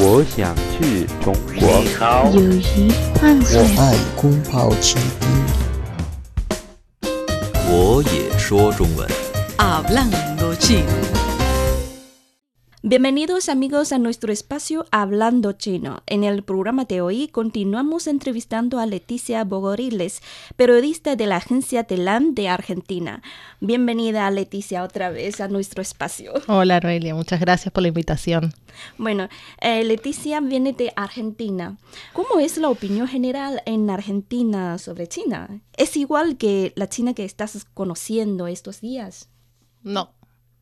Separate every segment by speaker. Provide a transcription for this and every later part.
Speaker 1: 我想去中国。
Speaker 2: 友谊。
Speaker 3: 我爱宫保鸡。
Speaker 4: 我也说中文。
Speaker 5: Bienvenidos amigos a nuestro espacio Hablando Chino. En el programa de hoy continuamos entrevistando a Leticia Bogoriles, periodista de la agencia TELAM de Argentina. Bienvenida Leticia otra vez a nuestro espacio.
Speaker 6: Hola Noelia, muchas gracias por la invitación.
Speaker 5: Bueno, eh, Leticia viene de Argentina. ¿Cómo es la opinión general en Argentina sobre China? ¿Es igual que la China que estás conociendo estos días?
Speaker 6: No,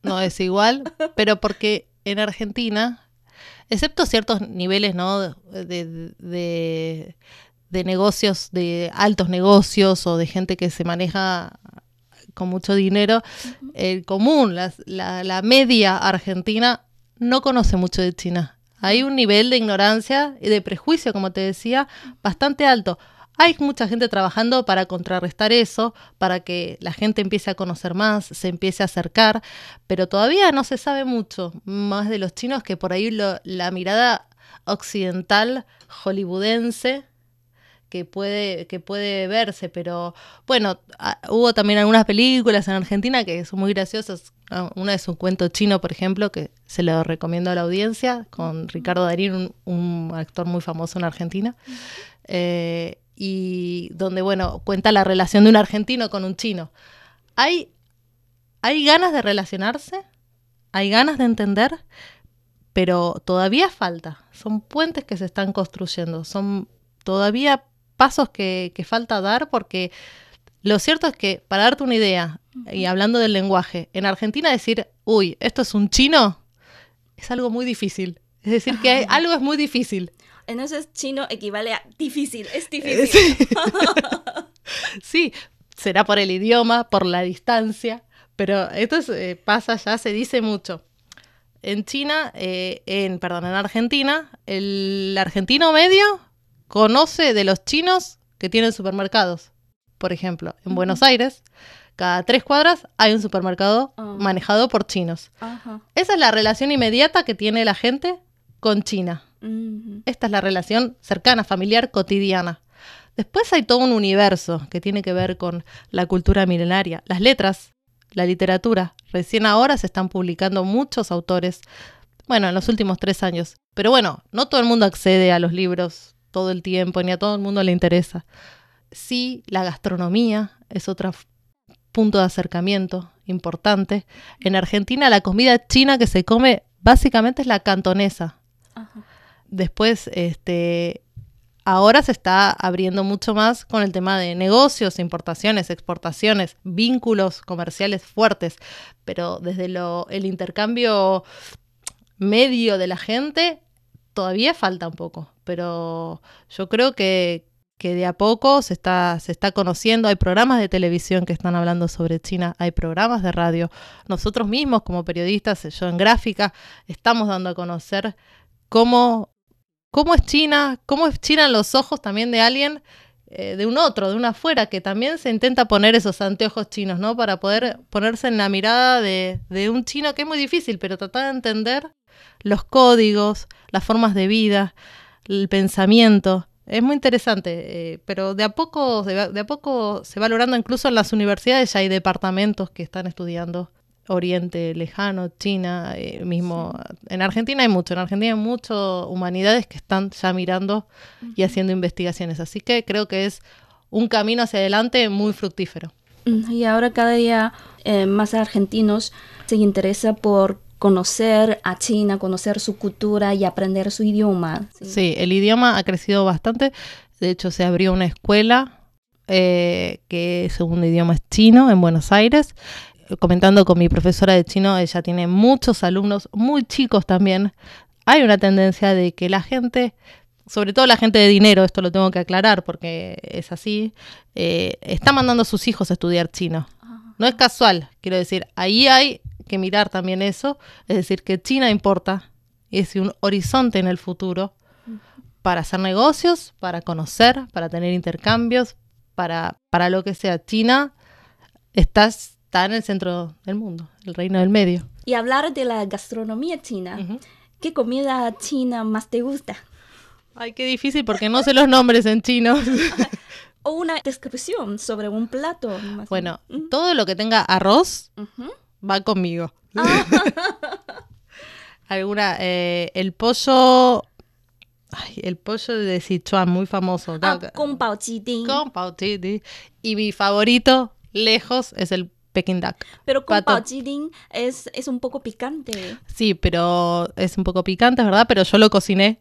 Speaker 6: no es igual, pero porque en Argentina, excepto ciertos niveles ¿no? de, de, de negocios, de altos negocios o de gente que se maneja con mucho dinero, el común, la, la, la media argentina no conoce mucho de China. Hay un nivel de ignorancia y de prejuicio, como te decía, bastante alto. Hay mucha gente trabajando para contrarrestar eso, para que la gente empiece a conocer más, se empiece a acercar, pero todavía no se sabe mucho más de los chinos que por ahí lo, la mirada occidental hollywoodense que puede, que puede verse, pero bueno, ah, hubo también algunas películas en Argentina que son muy graciosas. Ah, Una es un cuento chino, por ejemplo, que se lo recomiendo a la audiencia, con Ricardo Darín, un, un actor muy famoso en Argentina. Eh, y donde, bueno, cuenta la relación de un argentino con un chino. Hay, hay ganas de relacionarse, hay ganas de entender, pero todavía falta. Son puentes que se están construyendo, son todavía pasos que, que falta dar porque lo cierto es que, para darte una idea, y hablando del lenguaje, en Argentina decir, uy, esto es un chino, es algo muy difícil. Es decir, que hay, algo es muy difícil.
Speaker 5: Entonces chino equivale a difícil, es difícil.
Speaker 6: Sí. sí, será por el idioma, por la distancia, pero esto es, eh, pasa ya, se dice mucho. En China, eh, en, perdón, en Argentina, el argentino medio conoce de los chinos que tienen supermercados. Por ejemplo, en Buenos Aires, cada tres cuadras hay un supermercado
Speaker 5: Ah.
Speaker 6: manejado por chinos. Esa es la relación inmediata que tiene la gente con China. Esta es la relación cercana, familiar, cotidiana. Después hay todo un universo que tiene que ver con la cultura milenaria, las letras, la literatura. Recién ahora se están publicando muchos autores, bueno, en los últimos tres años. Pero bueno, no todo el mundo accede a los libros todo el tiempo, ni a todo el mundo le interesa. Sí, la gastronomía es otro punto de acercamiento importante. En Argentina la comida china que se come básicamente es la cantonesa. Después, este, ahora se está abriendo mucho más con el tema de negocios, importaciones, exportaciones, vínculos comerciales fuertes, pero desde lo, el intercambio medio de la gente todavía falta un poco, pero yo creo que, que de a poco se está, se está conociendo, hay programas de televisión que están hablando sobre China, hay programas de radio, nosotros mismos como periodistas, yo en gráfica, estamos dando a conocer cómo, cómo es China, cómo es China los ojos también de alguien, eh, de un otro, de un afuera, que también se intenta poner esos anteojos chinos, ¿no? Para poder ponerse en la mirada de, un chino que es muy difícil, pero tratar de entender los códigos, las formas de vida, el pensamiento. Es muy interesante, eh, pero de a poco, de a poco se va logrando, incluso en las universidades ya hay departamentos que están estudiando Oriente Lejano, China, eh, mismo. En Argentina hay mucho, en Argentina hay mucho humanidades que están ya mirando y haciendo investigaciones. Así que creo que es un camino hacia adelante muy fructífero.
Speaker 5: Y ahora cada día eh, más argentinos se interesa por conocer a China, conocer su cultura y aprender su idioma.
Speaker 6: Sí, el idioma ha crecido bastante. De hecho, se abrió una escuela eh, que segundo idioma es chino en Buenos Aires. Comentando con mi profesora de chino, ella tiene muchos alumnos, muy chicos también. Hay una tendencia de que la gente, sobre todo la gente de dinero, esto lo tengo que aclarar porque es así, eh, está mandando a sus hijos a estudiar chino. No es casual, quiero decir, ahí hay que mirar también eso, es decir, que China importa, es un horizonte en el futuro para hacer negocios, para conocer, para tener intercambios, para, para lo que sea. China está, está en el centro del mundo, el reino del medio.
Speaker 5: Y hablar de la gastronomía china.
Speaker 6: Ujú.
Speaker 5: ¿Qué comida china más te gusta?
Speaker 6: Ay, qué difícil porque no sé los nombres en chino.
Speaker 5: O una descripción sobre un plato.
Speaker 6: bueno,
Speaker 5: o menos.
Speaker 6: todo lo que tenga arroz
Speaker 5: Ujú.
Speaker 6: va conmigo. Alguna, eh, el pollo, ay, el pollo de Sichuan, muy famoso.
Speaker 5: Ah, con pao
Speaker 6: con pao. Y mi favorito, lejos, es el duck.
Speaker 5: Pero con
Speaker 6: pato.
Speaker 5: es, es un poco picante.
Speaker 6: Sí, pero es un poco picante, es verdad, pero yo lo cociné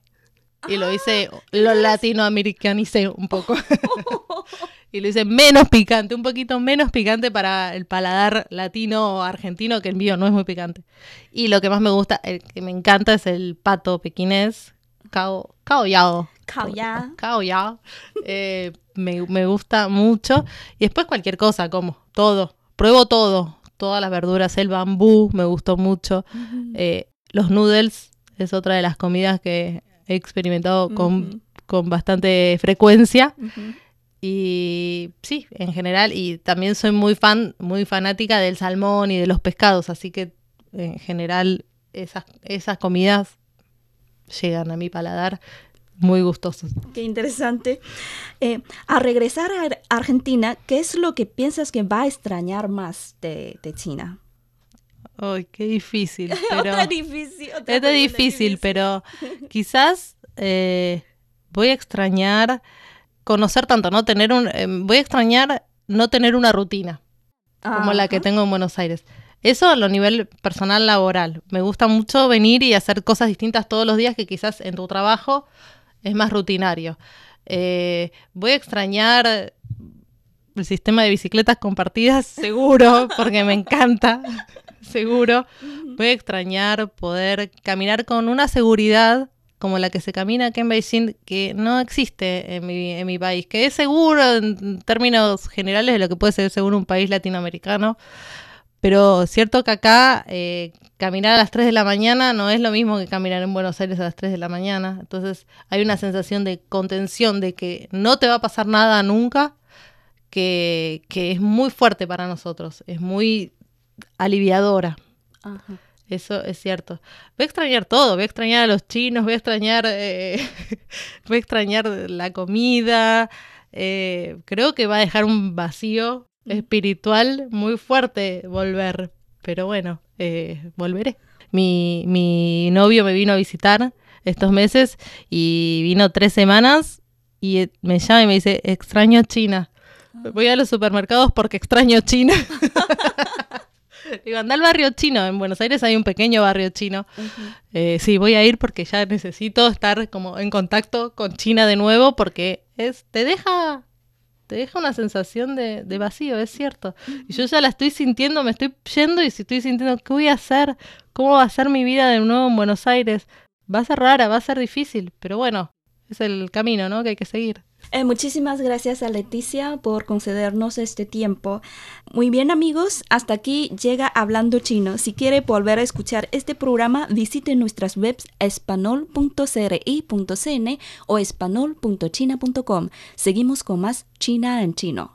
Speaker 6: y lo hice, lo latinoamericanicé un poco. y lo hice menos picante, un poquito menos picante para el paladar latino o argentino, que el mío no es muy picante. Y lo que más me gusta, el que me encanta es el pato pequinés, cao, cao yao.
Speaker 5: Cao ya.
Speaker 6: Cao yao. Eh, me, me gusta mucho. Y después cualquier cosa, como todo. Pruebo todo. Todas las verduras, el bambú, me gustó mucho. Eh, los noodles es otra de las comidas que he experimentado con, con bastante frecuencia. Y sí, en general. Y también soy muy fan, muy fanática del salmón y de los pescados. Así que en general esas, esas comidas llegan a mi paladar muy gustosos.
Speaker 5: Qué interesante. Eh, a regresar a Ar- Argentina, ¿qué es lo que piensas que va a extrañar más de, de China?
Speaker 6: Ay, qué difícil. Pero...
Speaker 5: otra difícil. otra
Speaker 6: difícil, pero quizás eh, voy a extrañar conocer tanto, ¿no? Tener un, eh, voy a extrañar no tener una rutina como la que tengo en Buenos Aires. Eso a lo nivel personal laboral. Me gusta mucho venir y hacer cosas distintas todos los días que quizás en tu trabajo es más rutinario. Eh, voy a extrañar el sistema de bicicletas compartidas, seguro, porque me encanta, seguro. Voy a extrañar poder caminar con una seguridad como la que se camina aquí en Beijing, que no existe en mi, en mi país, que es seguro en términos generales de lo que puede ser seguro un país latinoamericano, pero cierto que acá eh, caminar a las 3 de la mañana no es lo mismo que caminar en Buenos Aires a las 3 de la mañana, entonces hay una sensación de contención, de que no te va a pasar nada nunca, que, que es muy fuerte para nosotros, es muy aliviadora.
Speaker 5: Ajá.
Speaker 6: Eso es cierto. Voy a extrañar todo, voy a extrañar a los chinos, voy a extrañar, eh, voy a extrañar la comida. eh, creo que va a dejar un vacío espiritual muy fuerte volver, pero bueno, eh, volveré. Mi, mi novio me vino a visitar estos meses y vino tres semanas y eh, me llama y me dice, extraño China. Voy a los supermercados porque extraño China. Digo, anda al barrio chino. En Buenos Aires hay un pequeño barrio chino. Eh, sí, voy a ir porque ya necesito estar como en contacto con China de nuevo porque es, te deja, te deja una sensación de, de vacío, es cierto. Y yo ya la estoy sintiendo, me estoy yendo y si estoy sintiendo, ¿qué voy a hacer? ¿Cómo va a ser mi vida de nuevo en Buenos Aires? Va a ser rara, va a ser difícil, pero bueno, es el camino, ¿no? Que hay que seguir.
Speaker 5: Eh, muchísimas gracias a Leticia por concedernos este tiempo. Muy bien amigos, hasta aquí llega Hablando Chino. Si quiere volver a escuchar este programa, visite nuestras webs espanol.cri.cn o espanol.china.com. Seguimos con más China en chino.